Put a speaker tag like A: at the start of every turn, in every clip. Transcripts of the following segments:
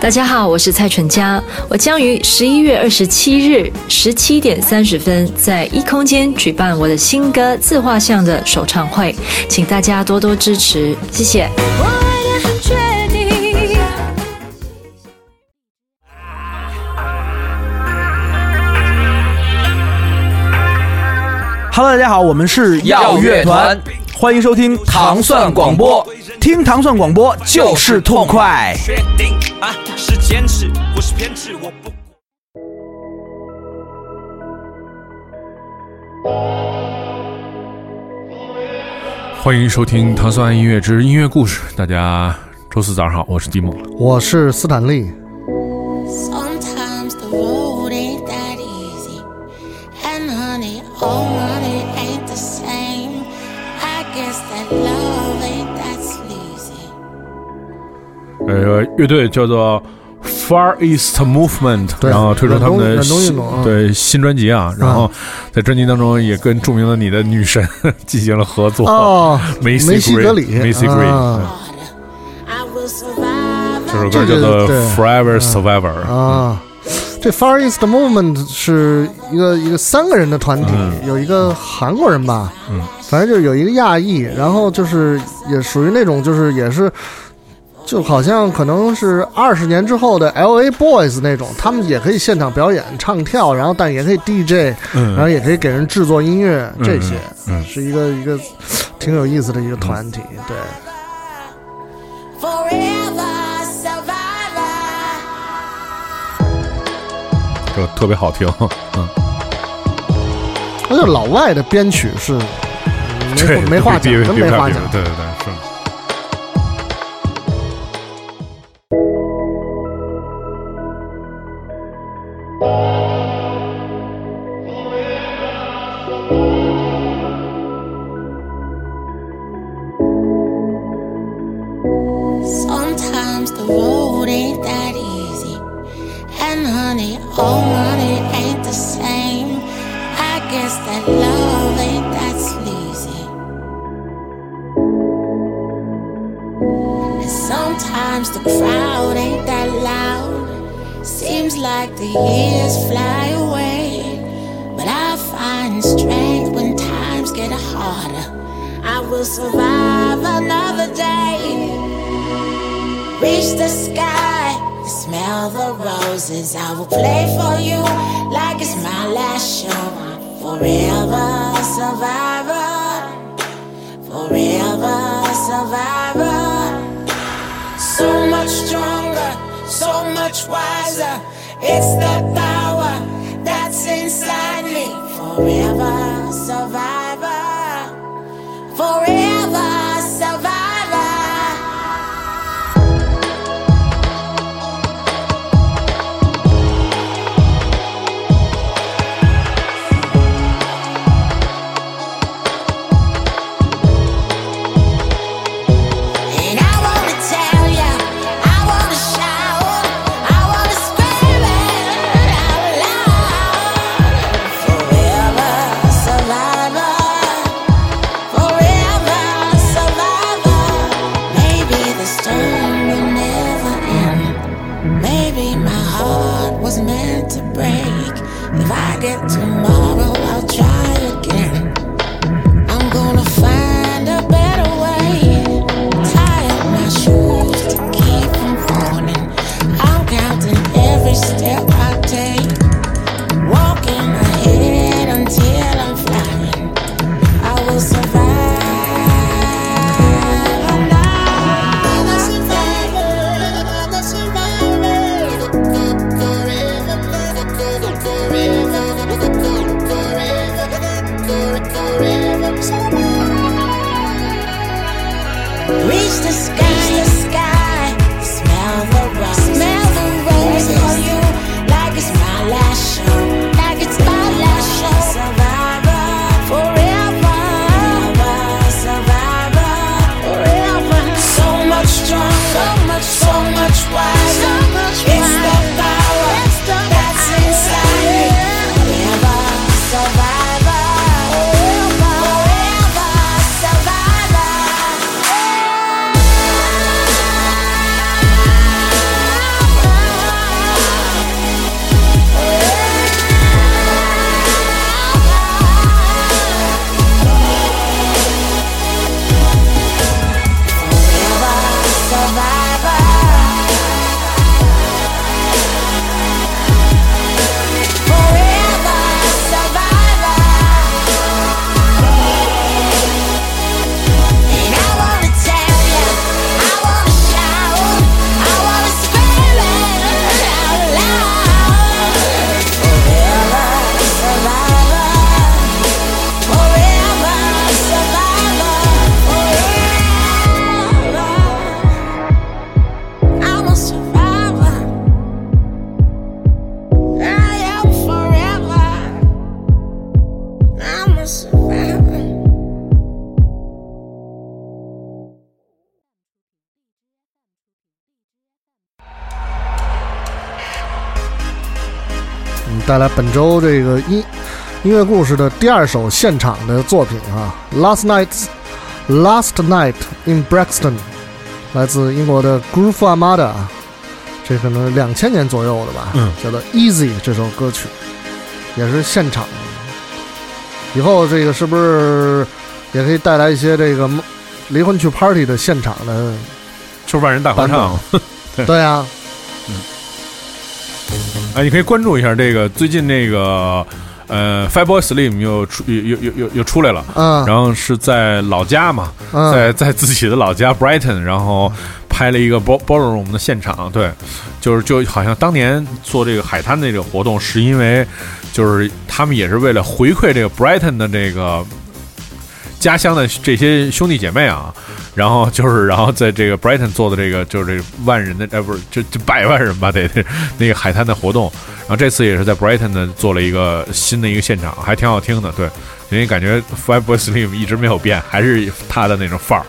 A: 大家好，我是蔡淳佳，我将于十一月二十七日十七点三十分在一空间举办我的新歌自画像的首唱会，请大家多多支持，谢谢。我爱的很确定。
B: Hello，大家好，我们是
C: 耀乐团，
B: 欢迎收听
C: 糖蒜广播，
B: 听糖蒜广播就是痛快。
D: 确定啊，是坚持，不是偏执，我不。
E: 欢迎收听《糖蒜音乐之音乐故事》。大家周四早上好，我是蒂梦。
F: 我是斯坦利。
E: 呃，乐队叫做 Far East Movement，然后推出他们的新
F: 啊
E: 对新专辑啊，然后在专辑当中也跟著名的你的女神 进行了合作。
F: 哦，
E: 梅西
F: 梅西格里啊
G: I will survive.
E: 这首歌叫做 Forever Survivor。
F: 啊，这 Far East Movement 是一个一个三个人的团体，有一个韩国人吧，
E: 嗯，
F: 反正就是有一个亚裔，然后就是也属于那种就是也是。就好像可能是二十年之后的 L A Boys 那种，他们也可以现场表演、唱跳，然后但也可以 DJ，
E: 嗯
F: 然后也可以给人制作音乐，
E: 嗯
F: 这些，
E: 嗯
F: 是一个一个挺有意思的一个团体，对。
E: 这特别好听，嗯，
F: 而且老外的编曲是没
E: 对，
F: 没话讲，真没话讲。
E: 对对对，是。
G: Sometimes the road ain't that easy. And honey, all money ain't the same. I guess that love ain't that sleazy. And sometimes the crowd ain't that loud. Seems like the years fly away. But I find strength when times get harder. I will survive another day reach the sky, smell the roses. I will play for you like it's my last show. Forever survivor, forever survivor. So much stronger, so much wiser. It's the power that's inside me. Forever survivor, forever
F: 带来本周这个音音乐故事的第二首现场的作品啊，《Last Night's Last Night in Brixton》，来自英国的 Groove Armada，这可能两千年左右的吧，
E: 嗯，
F: 叫做《Easy》这首歌曲，也是现场。以后这个是不是也可以带来一些这个离婚去 party 的现场的？
E: 就是万人大合唱。
F: 对啊，
E: 哎，你可以关注一下这个最近那个呃，Fatboy Slim 又出又又又又又出来了，
F: 嗯，
E: 然后是在老家嘛，
F: 嗯。
E: 在在自己的老家 Brighton，然后拍了一个 ball ballroom 的现场，对，就是就好像当年做这个海滩的这个活动，是因为就是他们也是为了回馈这个 Brighton 的这个家乡的这些兄弟姐妹啊，然后就是然后在这个 Brighton 做的这个就是这万人的呃不是就就百万人吧得那个海滩的活动，然后这次也是在 Brighton 呢做了一个新的一个现场，还挺好听的，对，因为感觉 five boy Slim 一直没有变，还是他的那种范儿。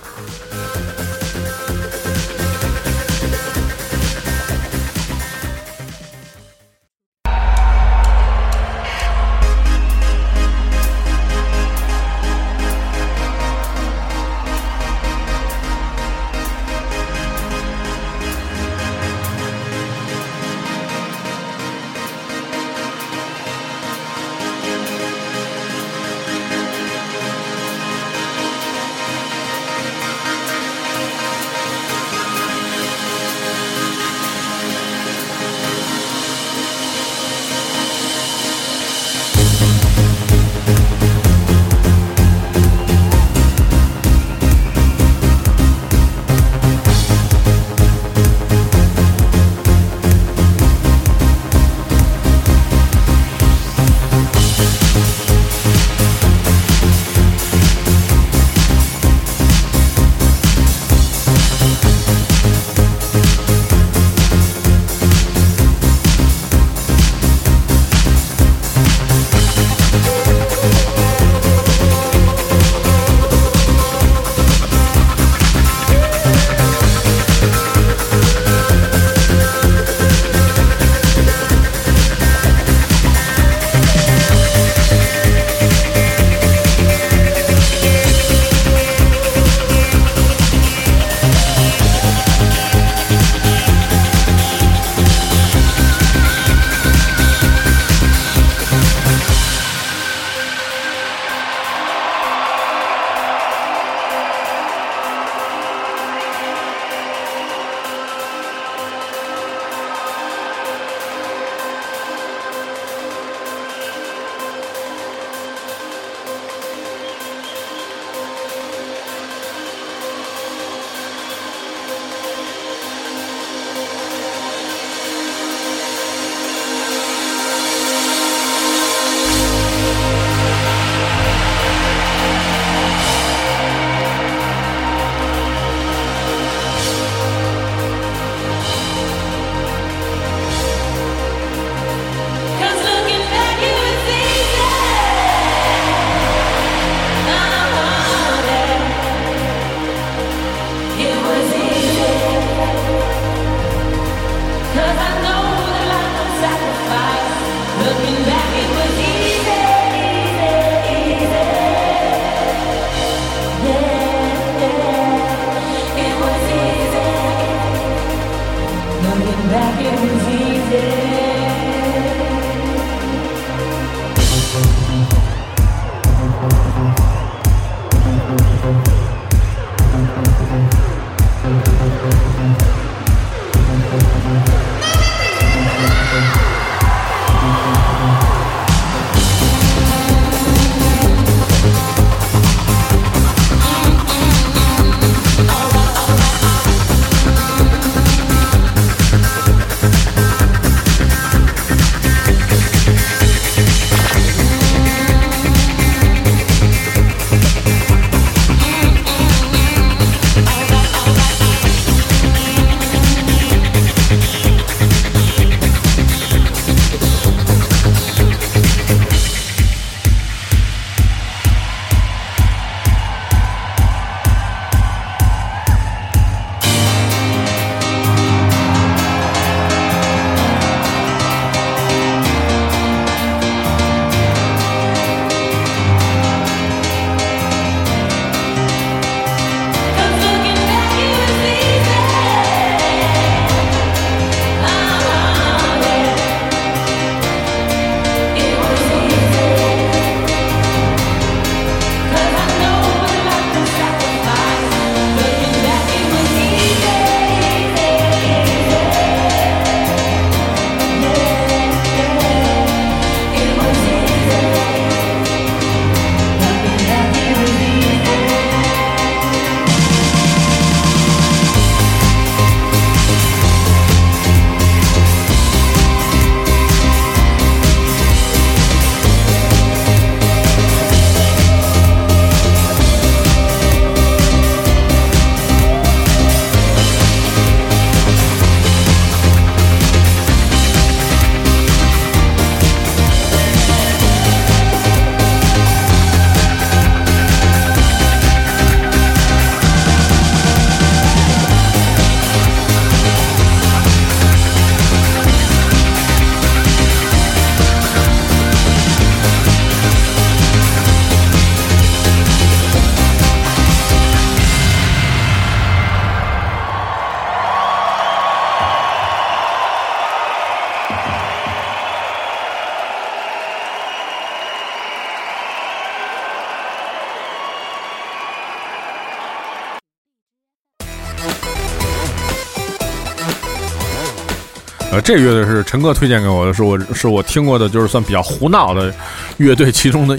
E: 呃，这个乐队是陈哥推荐给我的，是我是我听过的，就是算比较胡闹的乐队其中的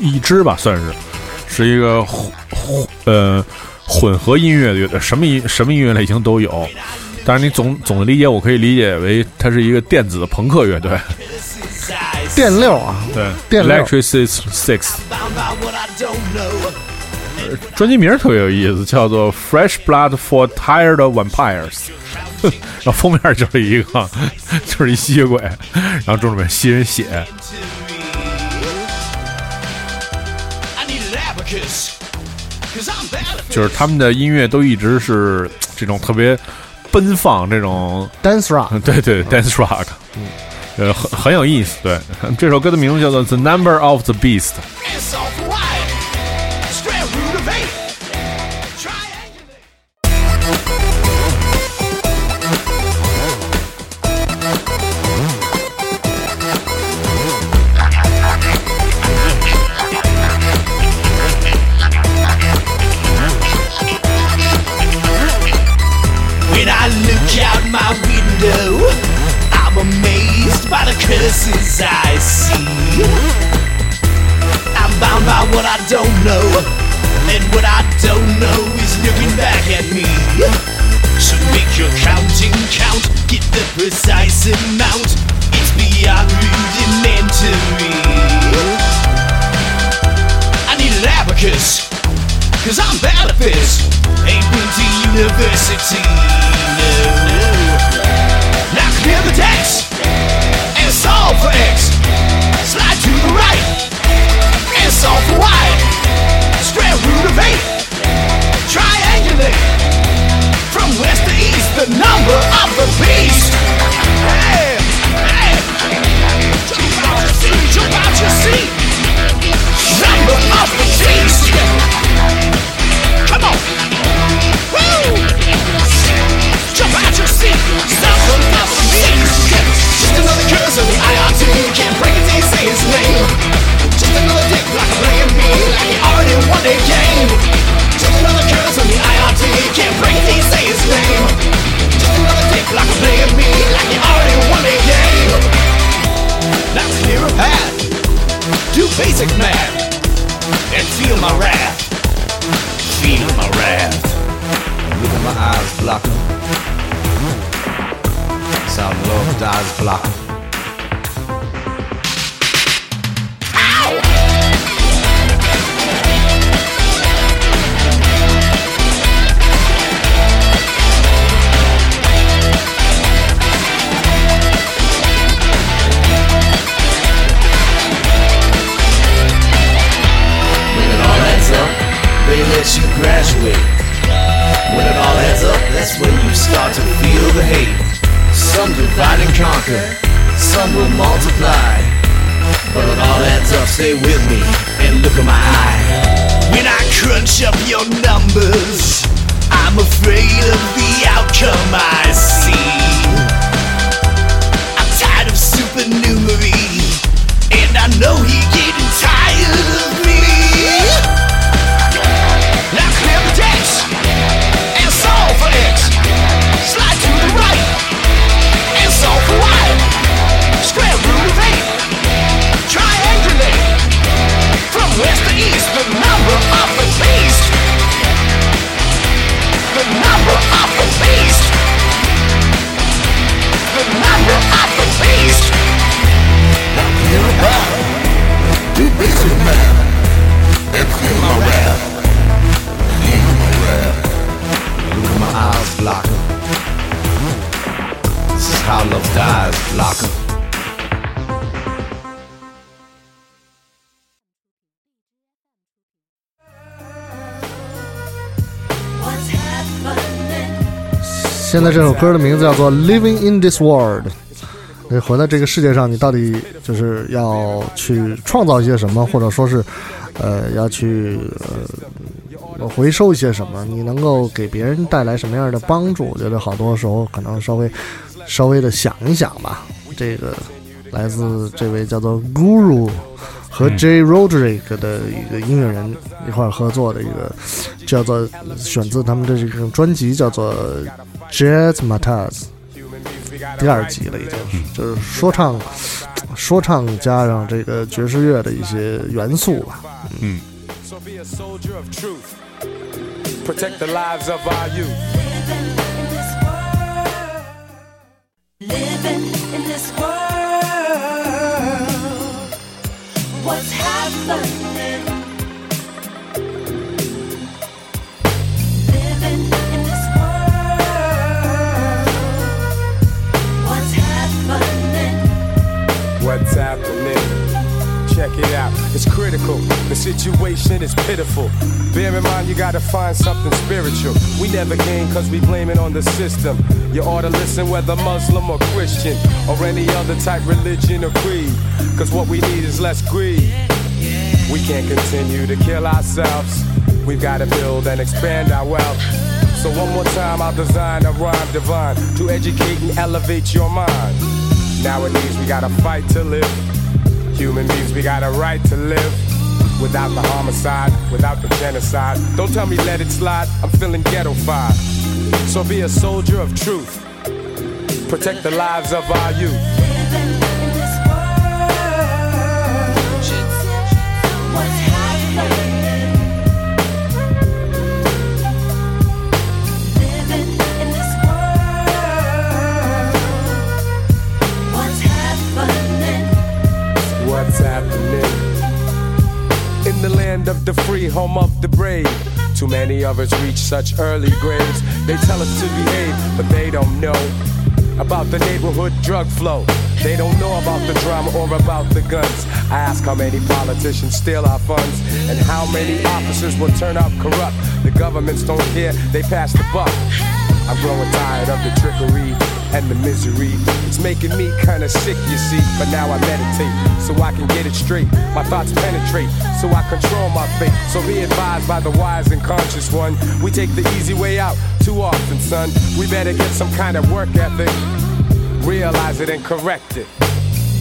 E: 一一支吧，算是是一个混混呃混合音乐的乐队，什么音什么音乐类型都有。但是你总总的理解，我可以理解为它是一个电子朋克乐队，
F: 电六啊，
E: 对
F: 电
E: ，Electric Six。专辑名儿特别有意思，叫做《Fresh Blood for Tired Vampires》，然后封面就是一个，就是一吸血鬼，然后中准备吸人血。就是他们的音乐都一直是这种特别奔放，这种
F: dance rock，
E: 对对，dance rock。呃，很很有意思，对，这首歌的名字叫做 the number of the beast。
D: To feel the hate. Some divide and conquer, some will multiply. But it all adds up, stay with me and look at my eye. When I crunch up your numbers, I'm afraid of the outcome I see. I'm tired of supernumerary, and I know you're getting tired of me.
F: 现在这首歌的名字叫做《Living in This World》。你活在这个世界上，你到底就是要去创造一些什么，或者说是，呃，要去呃回收一些什么？你能够给别人带来什么样的帮助？我觉得好多时候可能稍微稍微的想一想吧。这个来自这位叫做 Guru 和 J Roderick 的一个音乐人一块儿合作的一个，叫做选自他们的这个专辑叫做 Jazz Matas。第二集了，已经是就是说唱，说唱加上这个爵士乐的一些元素吧。
H: So be a soldier of truth. Protect the lives of our youth.
G: Living in this world, what's happening? Living in this world, what's happening?
H: What's happening? Check it out. It's critical. The situation is pitiful. Bear in mind, you gotta find something spiritual. We never gain cause we blame it on the system. You ought to listen whether Muslim or Christian or any other type religion or creed. Cause what we need is less greed. We can't continue to kill ourselves. We've gotta build and expand our wealth. So one more time, I'll design a rhyme divine to educate and elevate your mind. Nowadays, we gotta fight to live. Human beings, we got a right to live without the homicide, without the genocide. Don't tell me let it slide, I'm feeling ghetto fied. So be a soldier of truth. Protect the lives of our youth. Land of the free, home of the brave. Too many of us reach such early graves. They tell us to behave, but they don't know about the neighborhood drug flow. They don't know about the drama or about the guns. I ask how many politicians steal our funds and how many officers will turn out corrupt. The governments don't care, they pass the buck. I'm growing tired of the trickery and the misery. It's making me kinda sick, you see. But now I meditate so I can get it straight. My thoughts penetrate so I control my fate. So be advised by the wise and conscious one. We take the easy way out too often, son. We better get some kind of work ethic. Realize it and correct it.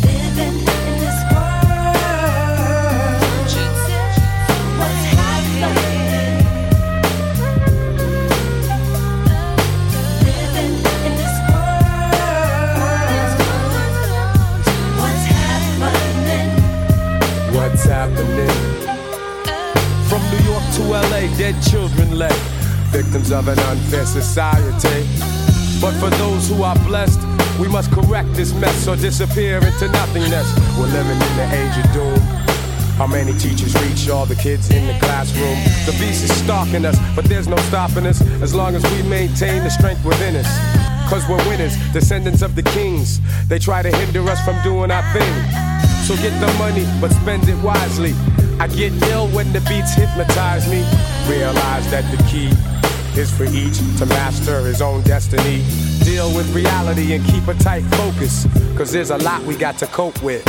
G: Living
H: LA, dead children lay, victims of an unfair society. But for those who are blessed, we must correct this mess or disappear into nothingness. We're living in the age of doom. How many teachers reach all the kids in the classroom? The beast is stalking us, but there's no stopping us as long as we maintain the strength within us. Cause we're winners, descendants of the kings. They try to hinder us from doing our thing. So get the money, but spend it wisely. I get ill when the beats hypnotize me. Realize that the key is for each to master his own destiny. Deal with reality and keep a tight focus. Cause there's a lot we got to cope with.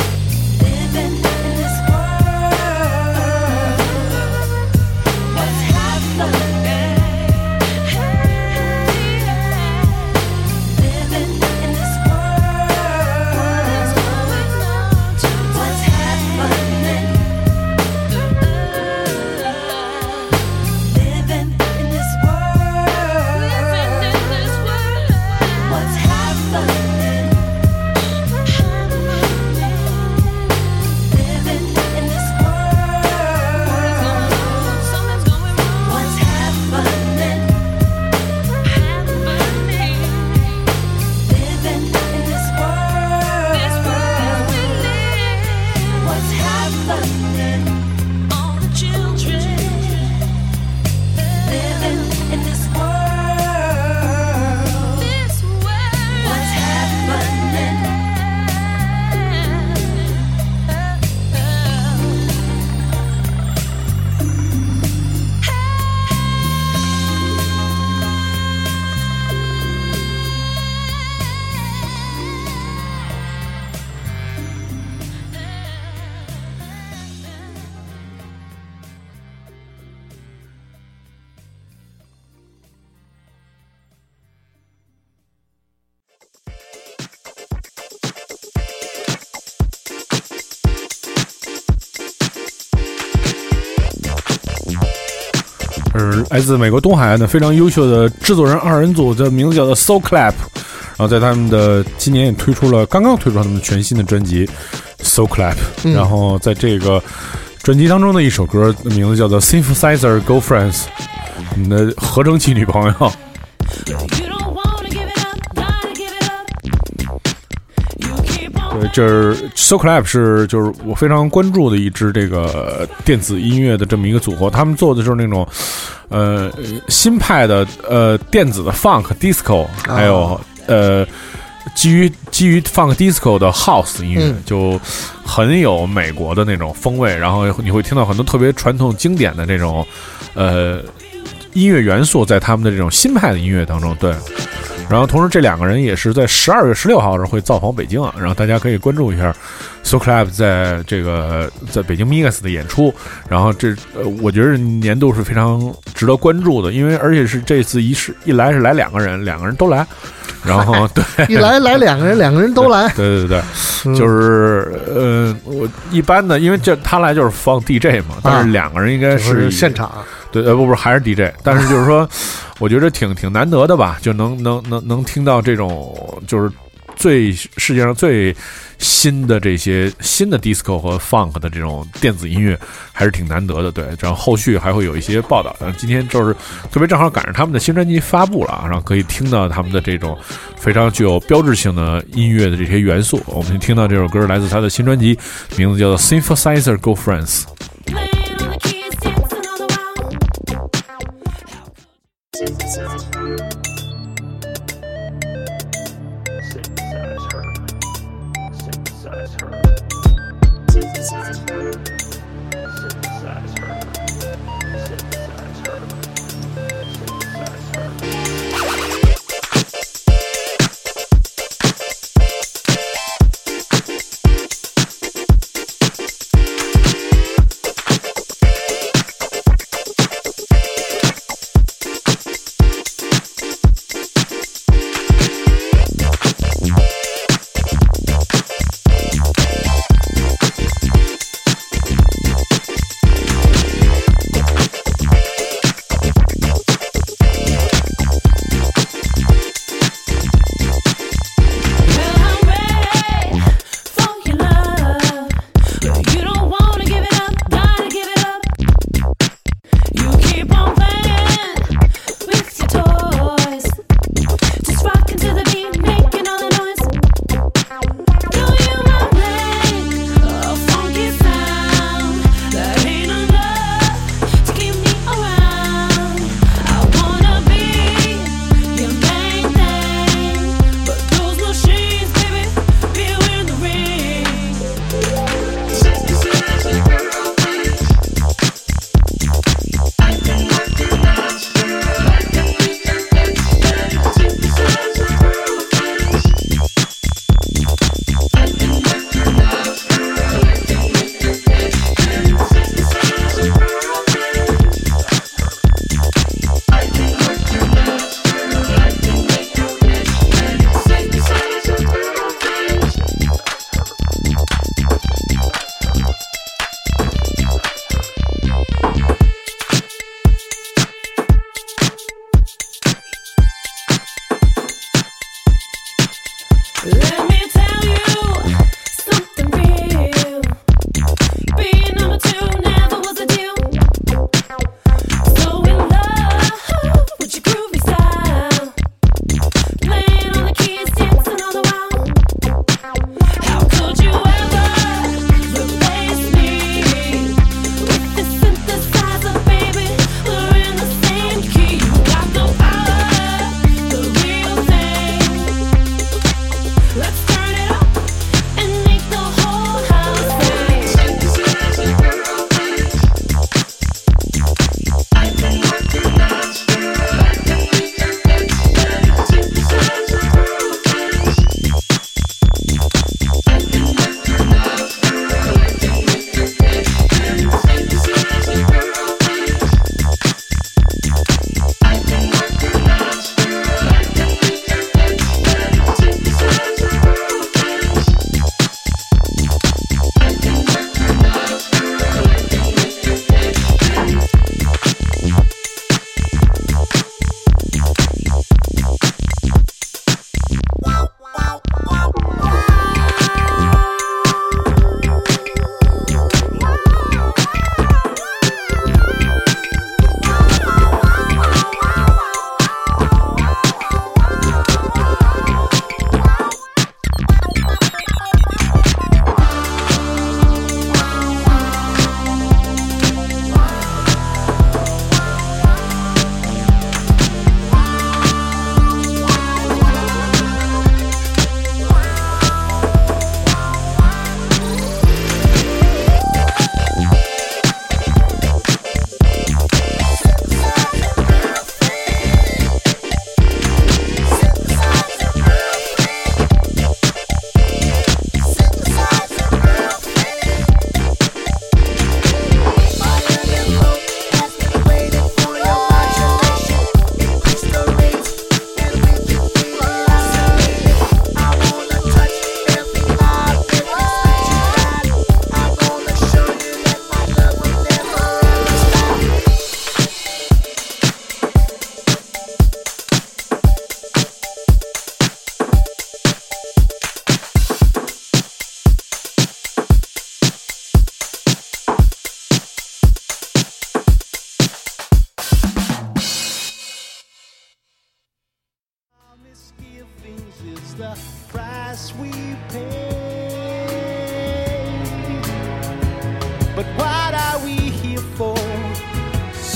E: 来自美国东海岸的非常优秀的制作人二人组，的名字叫做 Soul Clap。然后在他们的今年也推出了，刚刚推出了他们全新的专辑《So Clap》，
F: 嗯
E: 然后在这个专辑当中的一首歌的名字叫做《Synthesizer Girlfriends》，你的合成器女朋友。这是 So Clap 是就是我非常关注的一支这个电子音乐的这么一个组合，他们做的就是那种呃新派的呃电子的 Funk Disco，还有、呃基于基于 Funk Disco 的 House 音乐，
F: 嗯
E: 就很有美国的那种风味，然后你会听到很多特别传统经典的这种呃音乐元素在他们的这种新派的音乐当中，对。然后同时这两个人也是在十二月十六号的时候会造访北京啊，然后大家可以关注一下 So Club 在这个在北京 Mix 的演出。然后这呃，我觉得年度是非常值得关注的，因为而且是这次一是一来是来两个人，两个人都来，然后 对
F: 一来来两个人，两个人都来，
E: 对对对，
F: 对
E: 就是呃，我一般的，因为这他来就是放 DJ 嘛，但是两个人应该
F: 是
E: 是
F: 现场。
E: 对，呃，不不还是 DJ，但是就是说，我觉得挺挺难得的吧，就能能能能听到这种就是最世界上最新的这些新的 disco 和 funk 的这种电子音乐，还是挺难得的。对，然后后续还会有一些报道。然后今天就是特别正好赶上他们的新专辑发布了啊，然后可以听到他们的这种非常具有标志性的音乐的这些元素。我们听到这首歌来自他的新专辑，名字叫做《Synthesizer Girlfriends》。
I: Thank you.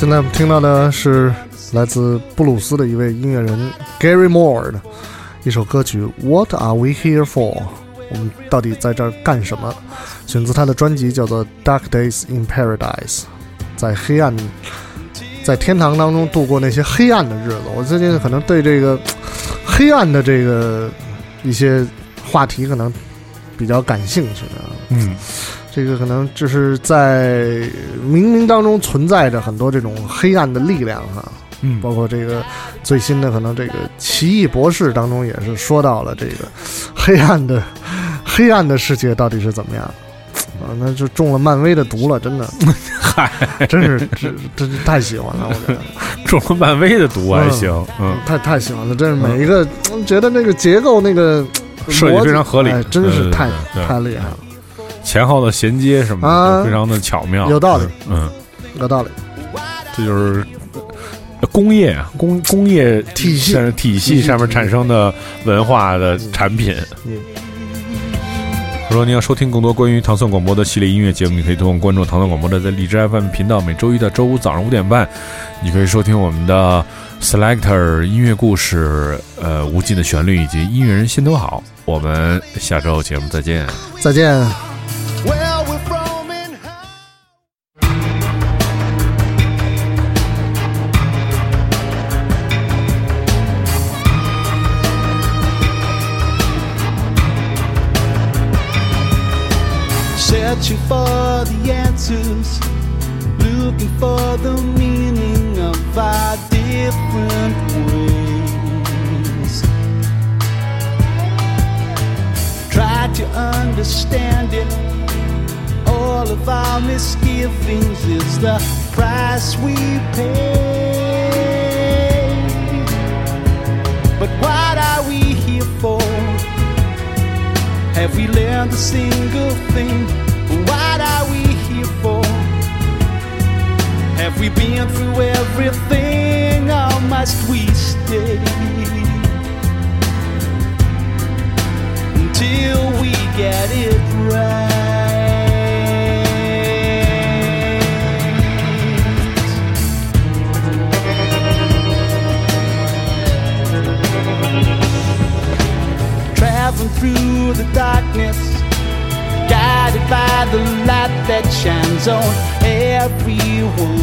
F: 现在我们听到的是来自布鲁斯的一位音乐人 Gary Moore 的一首歌曲《What Are We Here For》。我们到底在这儿干什么？选自他的专辑叫做《Dark Days in Paradise》，在黑暗，在天堂当中度过那些黑暗的日子。我最近可能对这个黑暗的这个一些话题可能比较感兴趣啊。
E: 嗯，
F: 这个可能就是在冥冥当中存在着很多这种黑暗的力量哈，
E: 嗯。
F: 包括这个最新的可能这个《奇异博士》当中也是说到了这个黑暗的 黑暗的世界到底是怎么样。啊，那就中了漫威的毒了，真的，
E: 嗨，
F: 真是真真是太喜欢了，我觉得，
E: 中了漫威的毒还行，嗯，
F: 太太喜欢了，真是每一个、嗯。觉得那个结构那个
E: 设计非常合理。
F: 哎真是太太厉害了，
E: 前后的衔接什么的
F: 啊
E: 非常的巧妙，
F: 有道理
E: 嗯，
F: 有道理。
E: 这就是工业啊，工工业
F: 体系
E: 上体系上面产生的文化的产品。
F: 嗯
E: 如果您要收听更多关于唐宋广播的系列音乐节目，你可以通过关注唐宋广播的在荔枝 FM 频道，每周一到周五早上五点半，你可以收听我们的 Selector 音乐故事，呃，无尽的旋律以及音乐人心头好。我们下周节目再见。
F: 再见。
I: The meaning of our different ways. Try to understand it. All of our misgivings is the price we pay. But what are we here for? Have we learned a single thing? What are we here for? Have we been through everything or must we stay? Until we get it right. Traveling through the darkness, by the light that shines on everyone.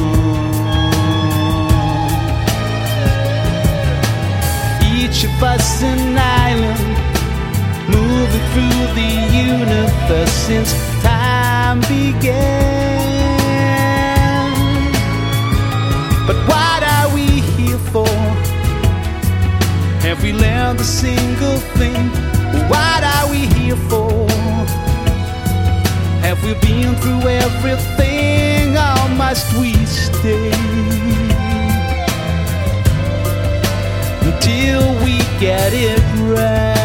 I: Each of us an island, moving through the universe since time began. But what are we here for? Have we learned a single thing? What are we here for? Have we been through everything or must we stay? Until we get it right.